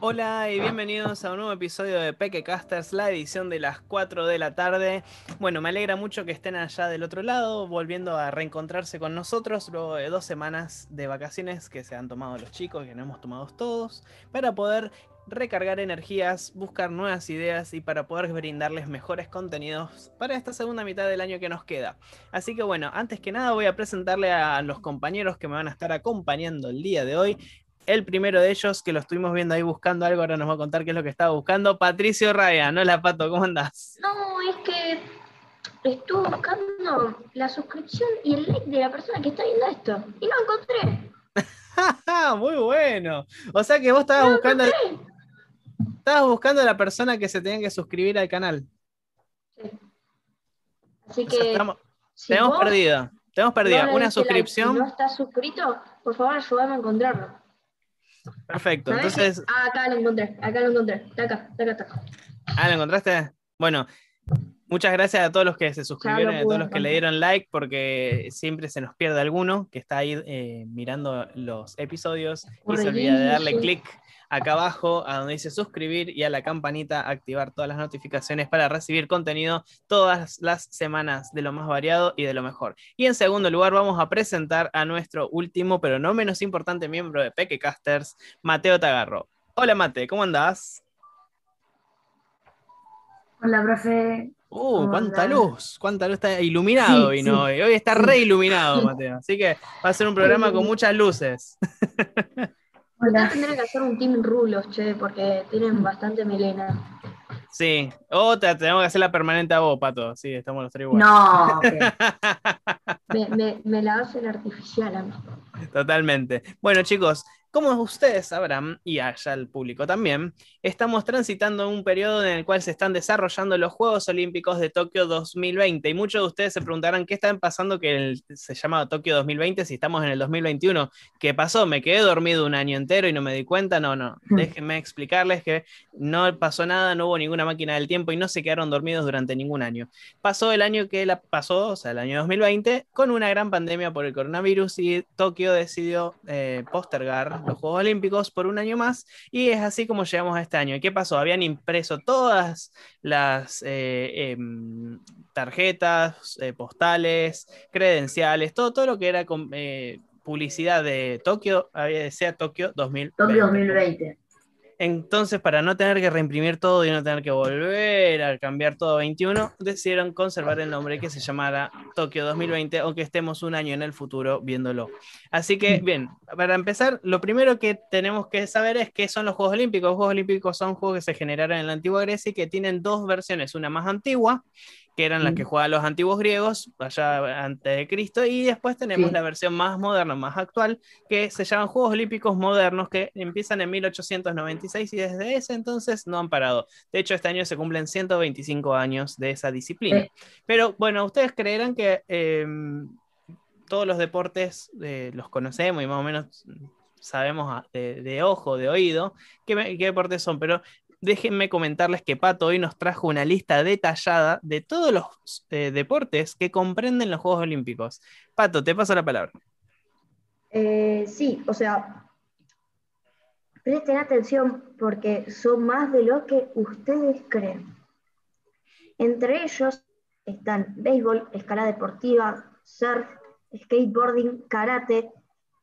Hola y bienvenidos a un nuevo episodio de Pequecasters, la edición de las 4 de la tarde. Bueno, me alegra mucho que estén allá del otro lado, volviendo a reencontrarse con nosotros luego de dos semanas de vacaciones que se han tomado los chicos, que no hemos tomado todos, para poder recargar energías, buscar nuevas ideas y para poder brindarles mejores contenidos para esta segunda mitad del año que nos queda. Así que bueno, antes que nada voy a presentarle a los compañeros que me van a estar acompañando el día de hoy. El primero de ellos, que lo estuvimos viendo ahí buscando algo, ahora nos va a contar qué es lo que estaba buscando. Patricio Raya, ¿no? La Pato, ¿cómo andás? No, es que estuve buscando la suscripción y el like de la persona que está viendo esto y no encontré. Muy bueno. O sea que vos estabas buscando. Estabas buscando a la persona que se tenía que suscribir al canal. Sí. Así que. Estamos, tenemos perdido. Tenemos perdido una suscripción. si no estás suscrito, por favor, ayúdame a encontrarlo. Perfecto, entonces... Ah, acá lo encontré, acá lo encontré, está acá, está acá, está Ah, ¿lo encontraste? Bueno, muchas gracias a todos los que se suscribieron, a todos los que le dieron like, porque siempre se nos pierde alguno que está ahí eh, mirando los episodios y se olvida de darle click acá abajo a donde dice suscribir y a la campanita activar todas las notificaciones para recibir contenido todas las semanas de lo más variado y de lo mejor. Y en segundo lugar vamos a presentar a nuestro último, pero no menos importante miembro de Pequecasters, Mateo Tagarro. Hola Mate, ¿cómo andás? Hola, profe. Uh, cuánta luz, cuánta luz está iluminado hoy, ¿no? Hoy está re iluminado, Mateo. Así que va a ser un programa con muchas luces. Hola. Tendré que hacer un team rulos, che, porque tienen bastante melena. Sí, o tenemos que hacer la permanente a vos, Pato. Sí, estamos los tres iguales. No. me, me, la hace el artificial a mí. Totalmente. Bueno, chicos, como ustedes sabrán, y allá el público también, estamos transitando un periodo en el cual se están desarrollando los Juegos Olímpicos de Tokio 2020. Y muchos de ustedes se preguntarán qué están pasando que se llama Tokio 2020 si estamos en el 2021. ¿Qué pasó? ¿Me quedé dormido un año entero y no me di cuenta? No, no. Hmm. Déjenme explicarles que no pasó nada, no hubo ninguna máquina del tiempo y no se quedaron dormidos durante ningún año. Pasó el año que la pasó, o sea, el año 2020, con una gran pandemia por el coronavirus y Tokio decidió eh, postergar los Juegos Olímpicos por un año más y es así como llegamos a este año. ¿Y qué pasó? Habían impreso todas las eh, em, tarjetas, eh, postales, credenciales, todo, todo lo que era eh, publicidad de Tokio, decía Tokio 2020. Tokio 2020. Entonces, para no tener que reimprimir todo y no tener que volver a cambiar todo a 21, decidieron conservar el nombre que se llamara Tokio 2020, aunque estemos un año en el futuro viéndolo. Así que, bien, para empezar, lo primero que tenemos que saber es qué son los Juegos Olímpicos. Los Juegos Olímpicos son juegos que se generaron en la antigua Grecia y que tienen dos versiones, una más antigua que eran las que jugaban los antiguos griegos, allá antes de Cristo, y después tenemos la versión más moderna, más actual, que se llaman Juegos Olímpicos Modernos, que empiezan en 1896 y desde ese entonces no han parado. De hecho, este año se cumplen 125 años de esa disciplina. Pero bueno, ustedes creerán que em, todos los deportes eh, los conocemos y más o menos sabemos de, ojo, de oído, qué, qué, deportes son, pero déjenme comentarles que Pato hoy nos trajo una lista detallada de todos los eh, deportes que comprenden los Juegos Olímpicos. Pato, te paso la palabra. Eh, sí, o sea, presten atención porque son más de lo que ustedes creen. Entre ellos están béisbol, escalada deportiva, surf, skateboarding, karate,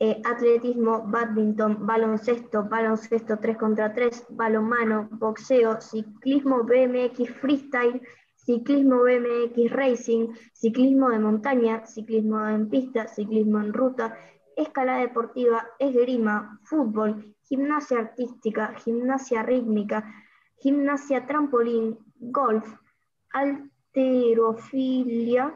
eh, atletismo, badminton, baloncesto, baloncesto 3 contra 3, balonmano, boxeo, ciclismo BMX freestyle, ciclismo BMX racing, ciclismo de montaña, ciclismo en pista, ciclismo en ruta, escalada deportiva, esgrima, fútbol, gimnasia artística, gimnasia rítmica, gimnasia trampolín, golf, alterofilia,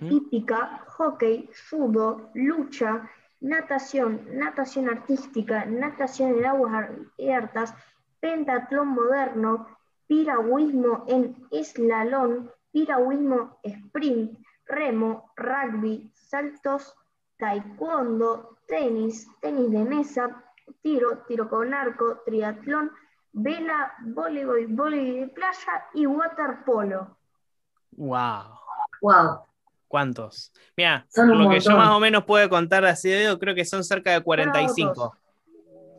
hípica, hockey, judo, lucha, natación, natación artística, natación en aguas abiertas, pentatlón moderno, piragüismo en eslalón, piragüismo sprint, remo, rugby, saltos, taekwondo, tenis, tenis de mesa, tiro, tiro con arco, triatlón, vela, voleibol, voleibol de playa y waterpolo. Wow. Wow. ¿Cuántos? Mira, lo que yo más o menos puedo contar así de dedo, creo que son cerca de 45.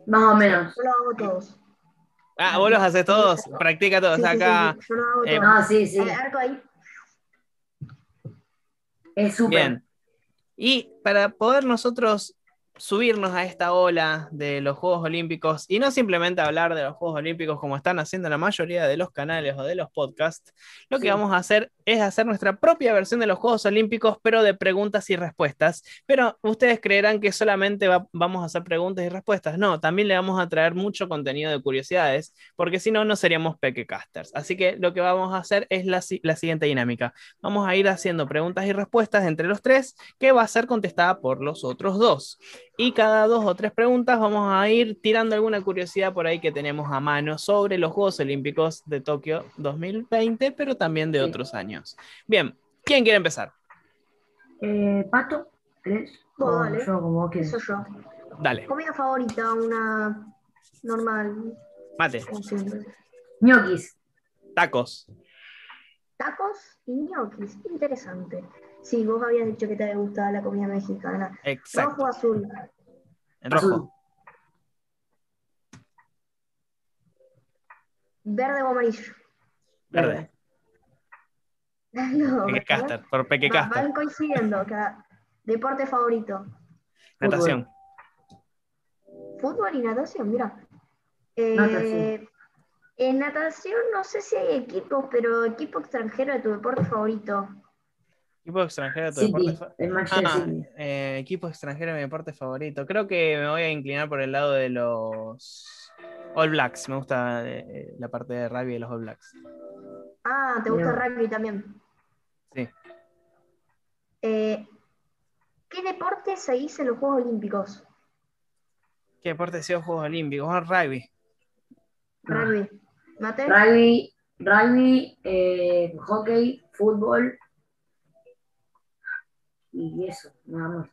Más o menos. Yo lo hago todos. Ah, vos los haces todos, practica todos Sí, sí, sí, acá. sí, yo lo hago eh, todo. No, sí, sí. El arco ahí. Es súper. Bien. Y para poder nosotros subirnos a esta ola de los Juegos Olímpicos y no simplemente hablar de los Juegos Olímpicos como están haciendo la mayoría de los canales o de los podcasts, lo que Sí. vamos a hacer es hacer nuestra propia versión de los Juegos Olímpicos, pero de preguntas y respuestas. Pero ustedes creerán que solamente va- vamos a hacer preguntas y respuestas. No, también le vamos a traer mucho contenido de curiosidades, porque si no, no seríamos Pequecasters. Así que lo que vamos a hacer es la siguiente dinámica. Vamos a ir haciendo preguntas y respuestas entre los tres, que va a ser contestada por los otros dos. Y cada dos o tres preguntas vamos a ir tirando alguna curiosidad por ahí que tenemos a mano sobre los Juegos Olímpicos de Tokio 2020, pero también de Sí. otros años. Bien, ¿quién quiere empezar? Eh, Pato, ¿crees? Dale. yo, como. Eso yo. Dale, Comida favorita, una normal, mate. Ñoquis. tacos. Tacos y ñoquis. Interesante. Sí, vos habías dicho que te gustaba la comida mexicana. Rojo Exacto, o azul. en rojo. Azul. Verde o amarillo. Verde. No, Pequecaster, por va- van Pequecaster. coincidiendo. cada- Deporte favorito. Natación. Fútbol y natación, mira. Eh, Natación. En natación no sé si hay equipos, pero equipo extranjero de tu deporte favorito. Equipo extranjero de tu City. deporte Ah, eh, equipo extranjero de mi deporte favorito. Creo que me voy a inclinar por el lado de los All Blacks. Me gusta eh, la parte de rugby de los All Blacks. Ah, ¿te gusta el rugby también? Sí. Eh, ¿Qué deporte se dice en los Juegos Olímpicos? ¿Qué deporte ha sido Juegos Olímpicos? Ah, rugby. Rugby. ¿Mate? Rugby, rugby eh, hockey, fútbol y eso, nada más.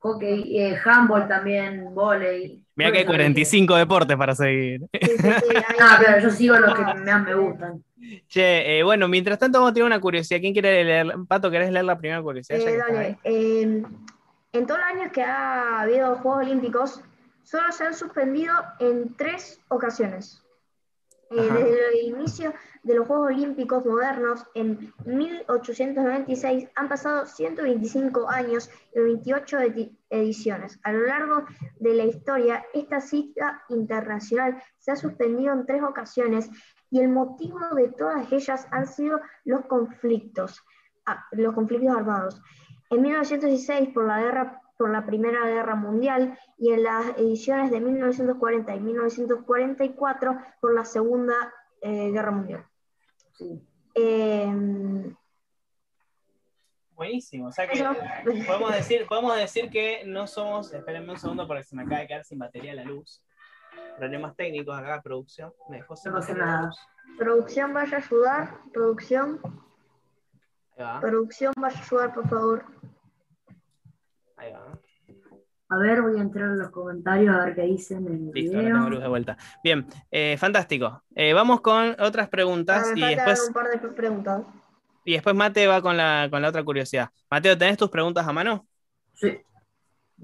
Hockey, eh, handball también, volei. Mira que hay 45 deportes para seguir. Sí, sí, sí, ahí- Ah, pero yo sigo los que más me gustan. Che, eh, bueno, mientras tanto vamos a tener una curiosidad. ¿Quién quiere leer? Pato, ¿querés leer la primera curiosidad? Eh, dale. Eh, en todos los años que ha habido Juegos Olímpicos, solo se han suspendido en tres ocasiones. Eh, desde el inicio de los Juegos Olímpicos modernos, en 1896, han pasado 125 años y 28 edi- ediciones. A lo largo de la historia, esta cita internacional se ha suspendido en tres ocasiones y el motivo de todas ellas han sido los conflictos, ah, los conflictos armados. En 1916 por la guerra por la Primera Guerra Mundial y en las ediciones de 1940 y 1944 por la Segunda eh, Guerra Mundial. Sí. Eh, Buenísimo. O sea que eso- podemos decir, podemos decir que no somos. Espérenme un segundo porque se me acaba de quedar sin batería la luz. Problemas técnicos acá, producción. Me dejó sin No nada. luz. producción vaya a ayudar, producción, producción vaya a ayudar, por favor. Ahí va. A ver, voy a entrar en los comentarios a ver qué dicen en el Listo, ahora video. tengo luz de vuelta. Bien, eh, fantástico. Eh, vamos con otras preguntas Ah, me y después, un par de preguntas. y después Mate va con la, con la otra curiosidad. Mateo, ¿tenés tus preguntas a mano? Sí.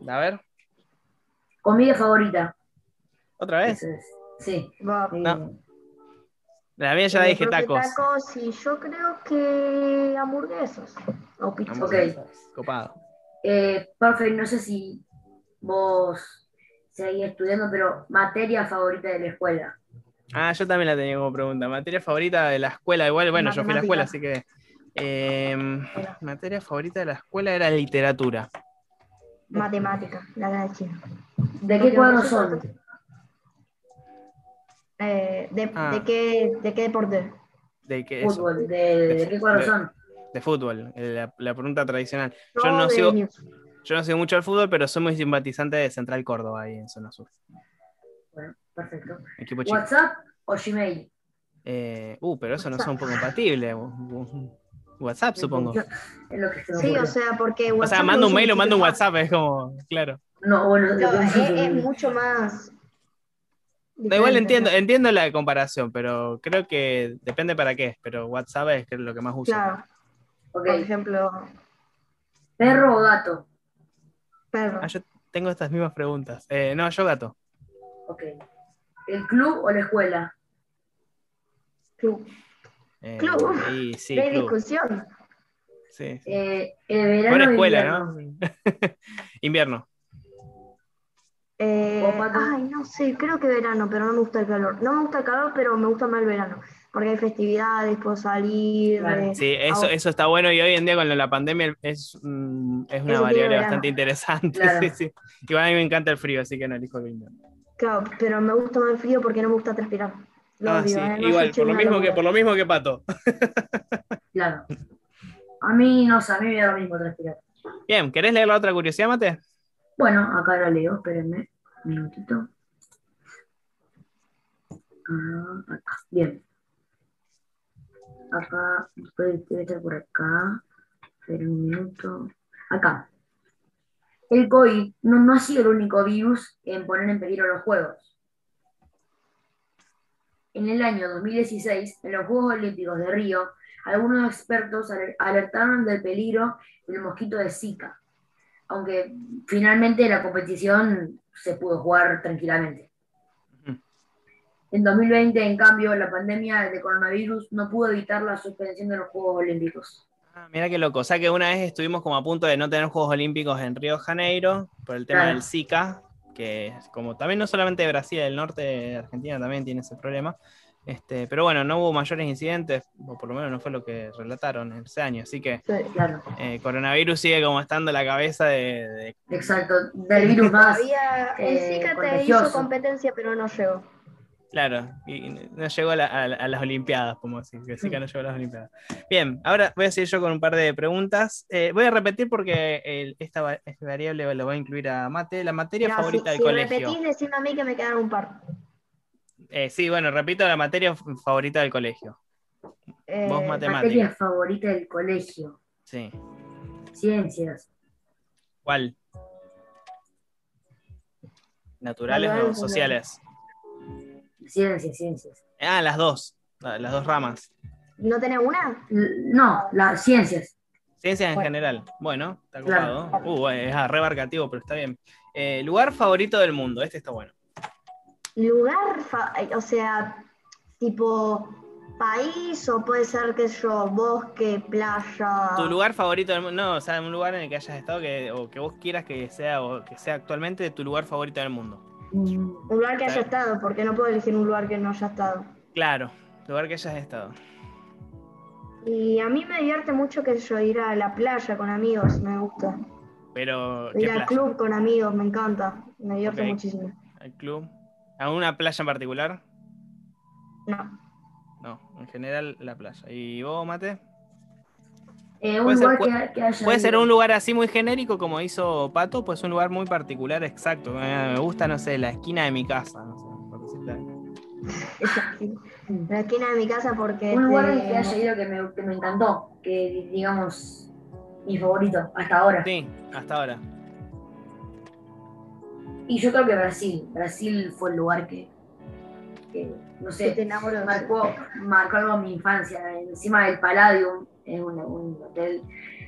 A ver, Comida favorita. otra vez. Es. Sí. Va. Eh, No. La mía ya la dije tacos. tacos y yo creo que hamburguesas o pizzas. Ok. Copado. Eh, profe, no sé si vos seguís estudiando, pero materia favorita de la escuela. Ah, yo también la tenía como pregunta. Materia favorita de la escuela, igual, bueno, yo fui a la escuela, así que. eh, materia favorita de la escuela era literatura. Matemática, la de chino. ¿De qué cuadros son? Eh, de, Ah. de qué, ¿De qué deporte? ¿De qué? Fútbol. ¿De, de qué cuadros de- son? De fútbol, eh, la, la pregunta tradicional. Yo No, sigo, yo no sigo mucho el fútbol, pero soy muy simpatizante de Central Córdoba ahí en Zona Sur. Bueno, perfecto. Equipo chico. ¿WhatsApp o Gmail? Eh, uh, pero eso no son compatibles. WhatsApp, supongo. Es lo que se me Sí, o sea, porque O sea, WhatsApp mando un mail o mando un WhatsApp, es como, claro. No, bueno, No, es, mucho más. Da igual entiendo, entiendo la comparación, pero creo que depende para qué. Pero WhatsApp es lo que más uso. Claro, Por ejemplo, ¿Perro o gato? perro. Ah, yo tengo estas mismas preguntas. Eh, no, yo gato. Ok. ¿El club o la escuela? Club. Eh, Club. sí, no hay club. discusión. Sí, sí. Eh, el verano escuela, invierno. ¿no? Invierno. Eh, ay, no sé, creo que verano, pero no me gusta el calor. No me gusta el calor, pero me gusta más el verano. Porque hay festividades, puedo salir. Claro. eh, Sí, eso, eso está bueno y hoy en día con la pandemia es, mm, es una variable bastante interesante. Claro. sí, sí. Igual a mí me encanta el frío, así que no elijo el invierno. Claro, pero me gusta más el frío porque no me gusta transpirar. Lo Ah, odio, sí, eh, no igual, por lo, mismo que, por lo mismo que Pato. Claro. A mí no sé, a mí me da lo mismo transpirar. Bien, ¿querés leer la otra curiosidad, Mate? Bueno, acá la leo, espérenme un minutito. Ah, acá, bien. Acá, estar por acá. Esperen un minuto. Acá. El COVID no, no ha sido el único virus en poner en peligro los Juegos. En el año 2016, en los Juegos Olímpicos de Río, algunos expertos aler- alertaron del peligro del mosquito de Zika, aunque finalmente la competición se pudo jugar tranquilamente. En 2020, en cambio, la pandemia de coronavirus no pudo evitar la suspensión de los Juegos Olímpicos. Ah, mira qué loco. O sea que una vez estuvimos como a punto de no tener Juegos Olímpicos en Río de Janeiro por el tema Claro. del Zika, que es como también no solamente Brasil, el norte de Argentina también tiene ese problema. Este, pero bueno, no hubo mayores incidentes, o por lo menos no fue lo que relataron ese año. Así que Sí. Claro, eh, coronavirus sigue como estando en la cabeza de, de- exacto. Del virus más. Todavía el eh, Zika te contagioso. hizo competencia, pero no llegó. Claro, y no llegó a, la- a la- a las Olimpiadas, como decir, que no llegó a las Olimpiadas. Bien, ahora voy a seguir yo con un par de preguntas. Eh, voy a repetir porque el- esta, va- esta variable la voy a incluir a Mate. La materia favorita si, del si colegio. repetís, decime a mí que me quedaron un par. Eh, sí, bueno, repito, la materia favorita del colegio. Eh, Vos, Mate. Materia favorita del colegio. Sí. Ciencias. ¿Cuál? ¿Naturales o sociales? Ciencias, ciencias. Ah, las dos. la- Las dos ramas. ¿No tenés una? No, las ciencias. Ciencias en Bueno. general. Bueno, está Claro. ocupado. Uh, es ah, rebarcativo, pero está bien. Eh, lugar favorito del mundo. Este está bueno. Lugar, o sea, tipo país o puede ser, qué sé yo, bosque, playa. Tu lugar favorito del mundo. No, o sea, un lugar en el que hayas estado que, o que vos quieras que sea o que sea actualmente tu lugar favorito del mundo. Mm, Un lugar que haya Claro. estado, porque no puedo elegir un lugar que no haya estado. Claro, lugar que hayas estado. Y a mí me divierte mucho que yo ir a la playa con amigos, me gusta. Pero, ¿qué Ir al playa? club con amigos, me encanta. Me divierte muchísimo. ¿Al club? ¿A una playa en particular? No. No, en general la playa. ¿Y vos, Mate? Eh, un Puede ser- lugar puede- que, que haya Puede ser un lugar así muy genérico como hizo Pato, pues un lugar muy particular, exacto. Eh, Me gusta, no sé, la esquina de mi casa. No sé, por la esquina de mi casa porque... Un lugar este, que haya ido que me, que me encantó. Que digamos, mi favorito hasta ahora. Sí, hasta ahora. Y yo creo que Brasil. Brasil fue el lugar que, que, no sé, te marcó, marcó algo en mi infancia. Encima del Palladium, es un, un hotel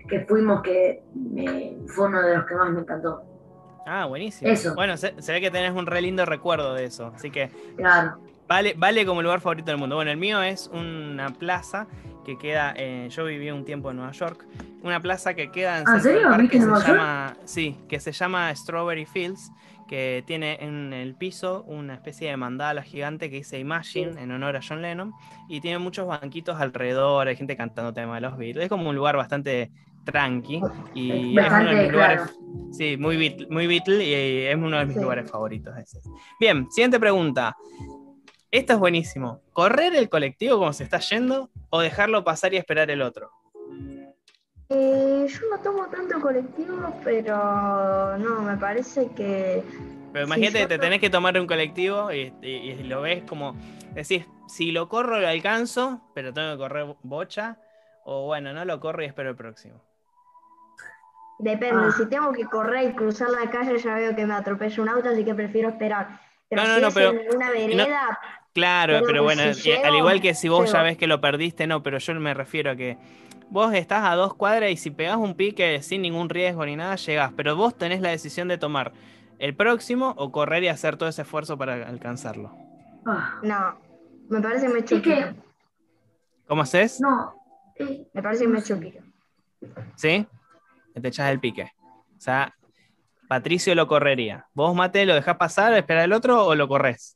que fuimos que me- fue uno de los que más me encantó. Ah, buenísimo. Eso. Bueno, se, se ve que tenés un re lindo recuerdo de eso. Así que Claro. vale, vale como lugar favorito del mundo. Bueno, el mío es una plaza que queda. yo viví un tiempo en Nueva York. Una plaza que queda en ¿Ah, en Central serio? Park ¿Viste que se Nueva York? llama. Sí, que se llama Strawberry Fields. Que tiene en el piso una especie de mandala gigante que dice Imagine en honor a John Lennon. Y tiene muchos banquitos alrededor, hay gente cantando temas de los Beatles. Es como un lugar bastante tranqui. Y es uno de mis lugares. claro. Sí, muy Beatle, muy Beatle y es uno de mis Sí. lugares favoritos. ese. Bien, siguiente pregunta. Esta es buenísimo. ¿Correr el colectivo como se está yendo o dejarlo pasar y esperar el otro? Eh, yo no tomo tanto colectivo, pero no, me parece que... Pero imagínate te no- tenés que tomar un colectivo y, y- y lo ves como, decís, si lo corro lo alcanzo, pero tengo que correr bocha, o bueno, no lo corro y espero el próximo. Depende, Ah. si tengo que correr y cruzar la calle ya veo que me atropella un auto, así que prefiero esperar. Pero No, no, si no, es pero- en una vereda, Claro, Pero bueno, si eh, al igual que si vos ya ves que lo perdiste, no, pero yo me refiero a que vos estás a dos cuadras y si pegás un pique sin ningún riesgo ni nada, llegás, pero vos tenés la decisión de tomar el próximo o correr y hacer todo ese esfuerzo para alcanzarlo. Ah, no, me parece muy que chiquito. ¿Cómo haces? No. eh, Me parece que me pique. ¿Sí? Que Te echas el pique. O sea, Patricio lo correría. ¿Vos, Mate, lo dejás pasar, esperar el otro o lo corres?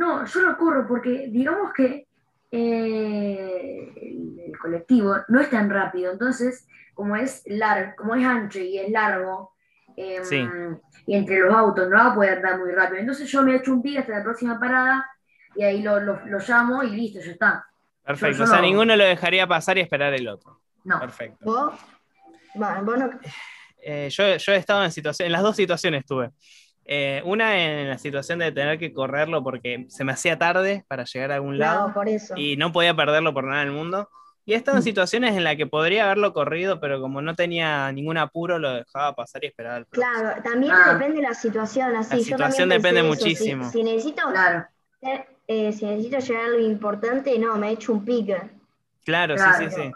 No, yo no corro porque digamos que eh, el, el colectivo no es tan rápido, entonces como es largo, como es ancho y es largo, em, Sí. y entre los autos no va a poder andar muy rápido. Entonces yo me echo un pique hasta la próxima parada y ahí lo, lo- lo llamo y listo, ya está. Perfecto. yo o sea, no. ninguno lo dejaría pasar y esperar el otro. No. Perfecto. ¿Vos? Bueno, vos no- Eh, yo, yo he estado en situación, en las dos situaciones estuve. Eh, una en la situación de tener que correrlo porque se me hacía tarde para llegar a algún lado No, por eso. y no podía perderlo por nada del mundo. Y he estado en situaciones en las que podría haberlo corrido, pero como no tenía ningún apuro, lo dejaba pasar y esperaba próximo. Claro, también Ah. depende de la situación. Así, La yo situación depende eso. Muchísimo. Si, necesito, Claro. eh, si necesito llegar a algo importante, no, me echo un pique. Claro, Claro. sí, sí, sí.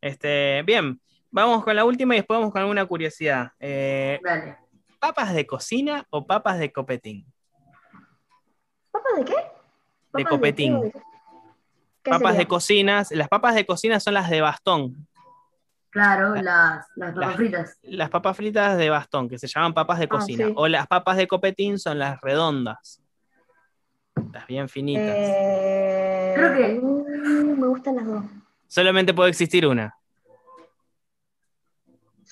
Este, bien, vamos con la última y después vamos con alguna curiosidad. Eh, Dale. ¿Papas de cocina o papas de copetín? ¿Papas de qué? ¿Papas copetín. qué? ¿Qué Papas sería? de cocinas, las papas de cocina son las de bastón, Claro, las, las papas Las- fritas. las papas fritas de bastón, que se llaman papas de Ah, cocina. sí. O las papas de copetín son las redondas. Las bien finitas. Eh, Creo que- uh, me gustan las dos. Solamente puede existir una.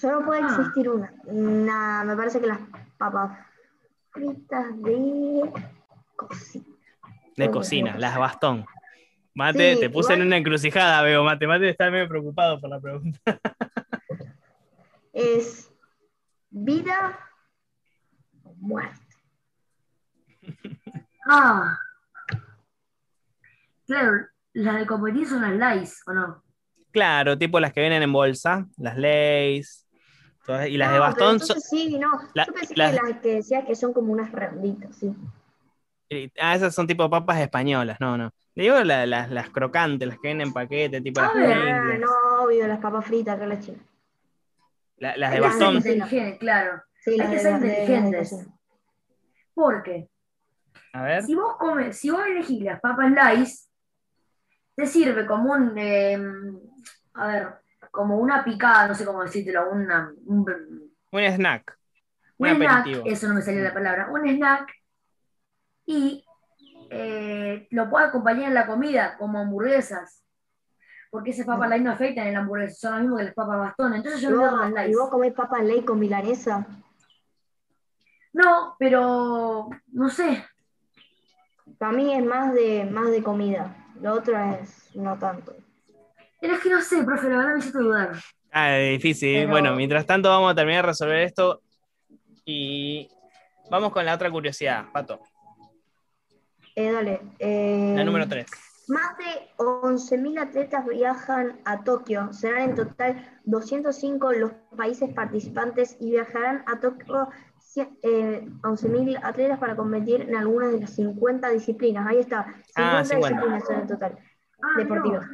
Solo puede Ah. existir una. Nah, me parece que las papas fritas de cocina. De cocina, las bastón. Mate, Sí, te puse en una encrucijada, veo. Mate, Mate está medio preocupado por la pregunta. Es vida o muerte. Ah. Claro, las de competir son las Lays, ¿o no? Claro, tipo las que vienen en bolsa, las Lays. Todas- y las de No, pero bastón son. sí, no. la- Yo pensé las- que las que decías que son como unas redonditas, sí. Ah, esas son tipo papas españolas, no, no. Le digo la- las, las crocantes, las que vienen en paquete, tipo las ver, Ah, no, obvio, las papas fritas que las chinas. La- las de bastón. inteligente, claro. Sí, Hay las que de- ser las las inteligentes. Porque A ver. si vos comes, si vos elegís las papas Lays, te sirve como un, eh, a ver, como una picada, no sé cómo decírtelo, una, un, Un snack. Un un snack, aperitivo. eso no me salía la palabra, un snack, y eh, lo puedes acompañar en la comida, como hamburguesas, porque esas papas Lays no afectan en la hamburguesa, son lo mismo que las papas bastón, entonces yo ¿Y me vos, quedo con las y vos comés papas ley con milanesa? No, pero no sé, Para mí es más de, más de comida. Lo otro es no tanto. Pero es que no sé, profe, la verdad me hiciste dudar. Ah, difícil. Pero- Bueno, mientras tanto vamos a terminar de resolver esto. Y vamos con la otra curiosidad, Pato. Eh, dale. eh, La número 3. Más de 11.000 atletas viajan a Tokio. Serán en total 205 los países participantes y viajarán a Tokio eh, 11.000 atletas para competir en algunas de las 50 disciplinas. Ahí está. 50, Ah, 50. disciplinas son en total Ah, deportivas.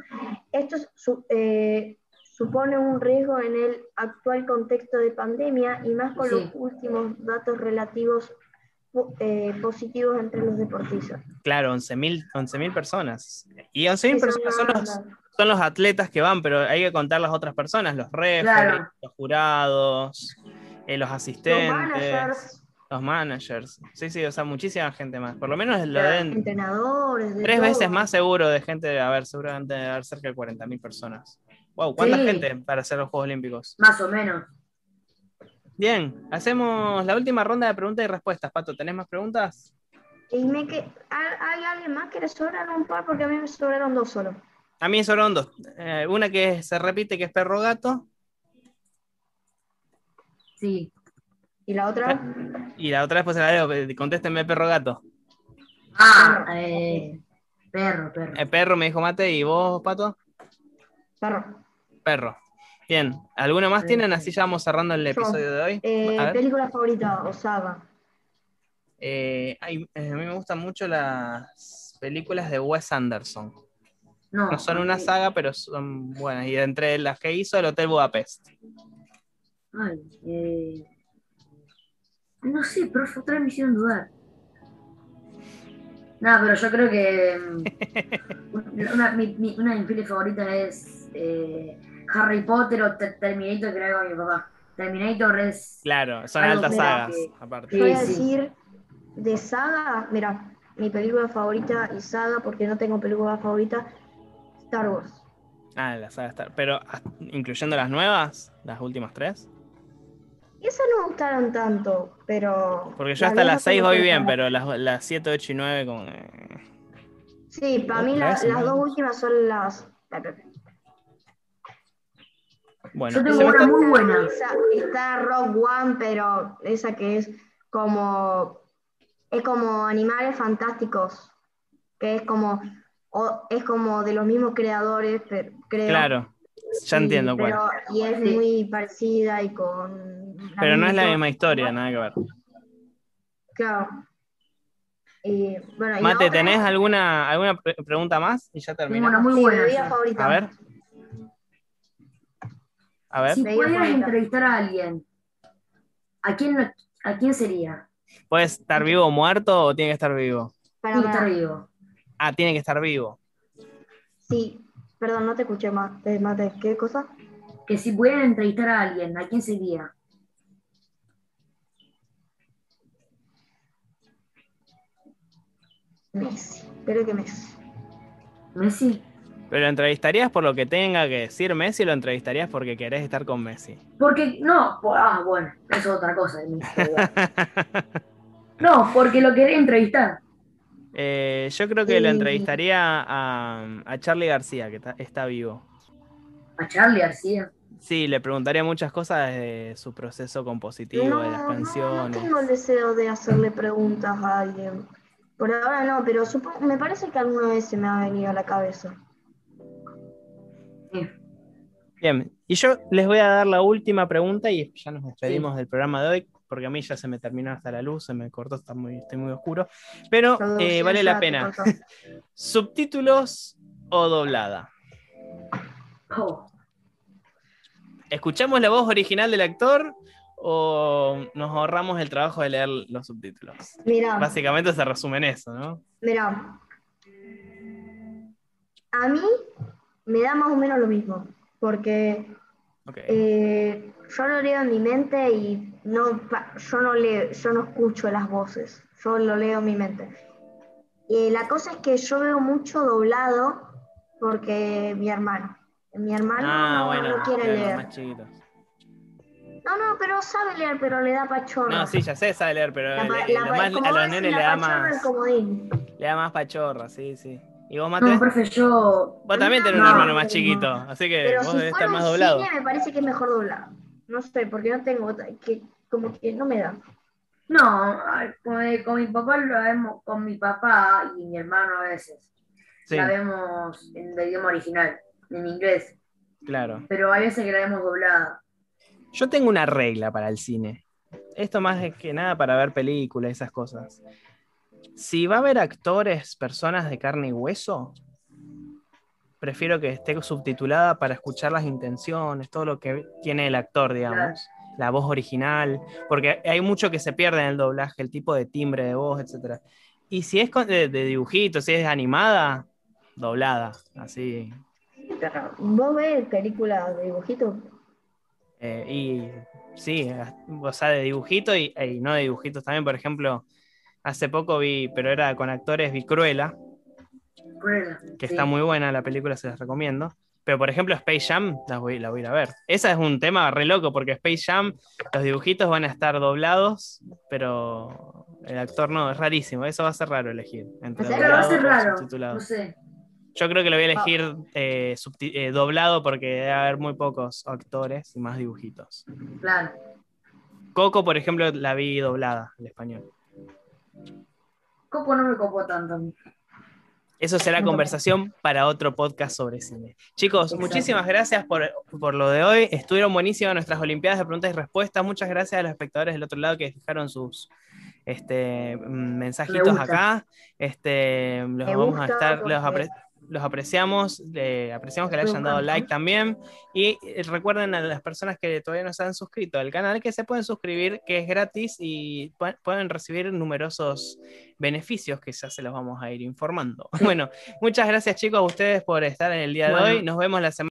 Esto su- eh, supone un riesgo en el actual contexto de pandemia y más con Sí. los últimos datos relativos eh, positivos entre los deportistas. Claro, 11.000 11.000 personas. Y 11.000 Sí, son personas son los, son los atletas que van, pero hay que contar las otras personas, los Claro. los jurados, eh, los los asistentes, managers, los managers. Sí, sí, o sea, muchísima gente más. Por lo menos lo den entrenadores, de tres todo. veces más seguro de gente, a ver, seguramente debe haber cerca de 40.000 personas. Wow, ¿cuánta Sí. gente para hacer los Juegos Olímpicos? Más o menos. Bien, hacemos la última ronda de preguntas y respuestas. Pato, ¿tenés más preguntas? Y me que, ¿hay alguien más que le sobran un par? Porque a mí me sobraron dos solo. A mí sobraron dos. Eh, una que se repite, que es perro gato, Sí. ¿Y la otra? y la otra después se la leo, eh, contéstenme perro gato. Ah, eh, perro, perro. El perro me dijo mate, ¿y vos, Pato? Perro. Perro. Bien, ¿alguno más tienen? Así ya vamos cerrando el Yo. episodio de hoy. Eh, película favorita o saga. Eh, ay, eh, a mí me gustan mucho las películas de Wes Anderson. No, No son una saga, pero son buenas. Y entre las que hizo, el Hotel Budapest. Ay, eh, no sé, profe, otra vez me hicieron dudar. No, pero yo creo que mm, una, mi, mi- una de mis pelis favoritas es eh, Harry Potter o Te- Terminator, que con mi papá. Terminator es... Claro, son Algo altas sagas, que- aparte. Voy a decir de saga, mira, mi película favorita y saga, porque no tengo película favorita, Star Wars. Ah, la saga Star. Pero, ah, incluyendo las nuevas, las últimas tres. Esas no me gustaron tanto, pero... Porque yo hasta las viejas 6 me voy bien, pero las, las 7, 8 y 9 como... Sí, para mí la- las dos últimas son las... Bueno, Yo tengo una está- muy buena. Esa- está Rock One, pero esa que es como... Es como Animales Fantásticos, que es como... o- es como de los mismos creadores, pero, creo. Claro, ya Y- entiendo cuál. pero, Y es Sí. muy parecida y con... Pero no es la misma historia, nada que ver. Claro. Bueno, la Mate, otra- ¿tenés alguna, alguna pre- pregunta más? Y ya termino. una muy Sí, buena. yo. favorita. A ver. A ver, Si pudieras favorita. entrevistar a alguien, ¿a quién, ¿a quién sería? ¿puede estar vivo o muerto o tiene que estar vivo? Para, Tiene que estar vivo. Ah, tiene que estar vivo. Sí, perdón, no te escuché más. eh, Mate, ¿qué cosa? Que si pudieran entrevistar a alguien, ¿a quién sería? Messi. Creo que Messi. Messi. ¿Pero lo entrevistarías por lo que tenga que decir Messi o lo entrevistarías porque querés estar con Messi? Porque, no, ah, bueno, eso es otra cosa. No, porque lo quería entrevistar. Eh, yo creo que lo Y- entrevistaría a, a Charlie García, que está, está vivo. A Charlie García. Sí, le preguntaría muchas cosas de su proceso compositivo, de las No, no, no canciones. tengo el deseo de hacerle preguntas a alguien. Por ahora no, pero me parece que alguna vez se me ha venido a la cabeza. Sí. Bien, y yo les voy a dar la última pregunta y ya nos despedimos del programa de hoy, porque a mí ya se me terminó hasta la luz, se me cortó, está muy, estoy muy oscuro. Pero eh, vale la pena. ¿Subtítulos o doblada? Oh, ¿Escuchamos la voz original del actor o nos ahorramos el trabajo de leer los subtítulos? Mira, Básicamente se resume en eso, ¿no? mira. A mí me da más o menos lo mismo, porque Ok. Eh, yo lo leo en mi mente y no, yo no leo, yo no escucho las voces, yo lo leo en mi mente. Y la cosa es que yo veo mucho doblado porque mi hermano, mi hermano ah, no, bueno, no quiere leer. No, no, pero sabe leer, pero le da pachorra. No, sí, ya sé, sabe leer, pero La le- más- a los nenes le da más, le da más pachorra, sí, sí. ¿Y vos, Mate? no, profe, yo. Vos también tenés un No, hermano más chiquito, así que Pero vos si debes estar más doblado. cine me parece que es mejor doblado. No sé, porque no tengo, que como que no me da. No, con, con mi papá lo vemos, con mi papá y mi hermano a veces. Sí, La vemos en el idioma original, en inglés. claro. Pero hay veces que la vemos doblada. Yo tengo una regla para el cine. Esto más que nada para ver películas, esas cosas. Si va a haber actores, personas de carne y hueso, prefiero que esté subtitulada para escuchar las intenciones, todo lo que tiene el actor, digamos. La voz original, porque hay mucho que se pierde en el doblaje, el tipo de timbre de voz, etc. Y si es de, de dibujito, si es animada, doblada, así. ¿Vos ves películas de dibujitos? Eh, y sí, o sea, de dibujito y, y no de dibujitos también. Por ejemplo, hace poco vi, pero era con actores, vi Cruella, Cruella, que sí. está muy buena la película, se las recomiendo. Pero por ejemplo, Space Jam, la voy, la voy a ir a ver. Esa es un tema re loco, porque Space Jam, los dibujitos van a estar doblados, pero el actor no, es rarísimo. Eso va a ser raro elegir. Entre va a ser raro. No sé. Yo creo que lo voy a elegir eh, eh, doblado porque debe haber muy pocos actores y más dibujitos. Claro. Coco, por ejemplo, la vi doblada al español. Coco no me copó tanto. Eso será conversación para otro podcast sobre cine. Chicos, Exacto. muchísimas gracias por, por lo de hoy. Estuvieron buenísimas nuestras Olimpiadas de preguntas y respuestas. Muchas gracias a los espectadores del otro lado que dejaron sus este, mm, mensajitos acá. Este, los Me vamos a estar, los, los apreciamos, apreciamos que le hayan dado like también. Y eh, recuerden a las personas que todavía no se han suscrito al canal que se pueden suscribir, que es gratis y pueden recibir numerosos beneficios que ya se los vamos a ir informando. Bueno, muchas gracias chicos a ustedes por estar en el día de hoy. Nos vemos la semana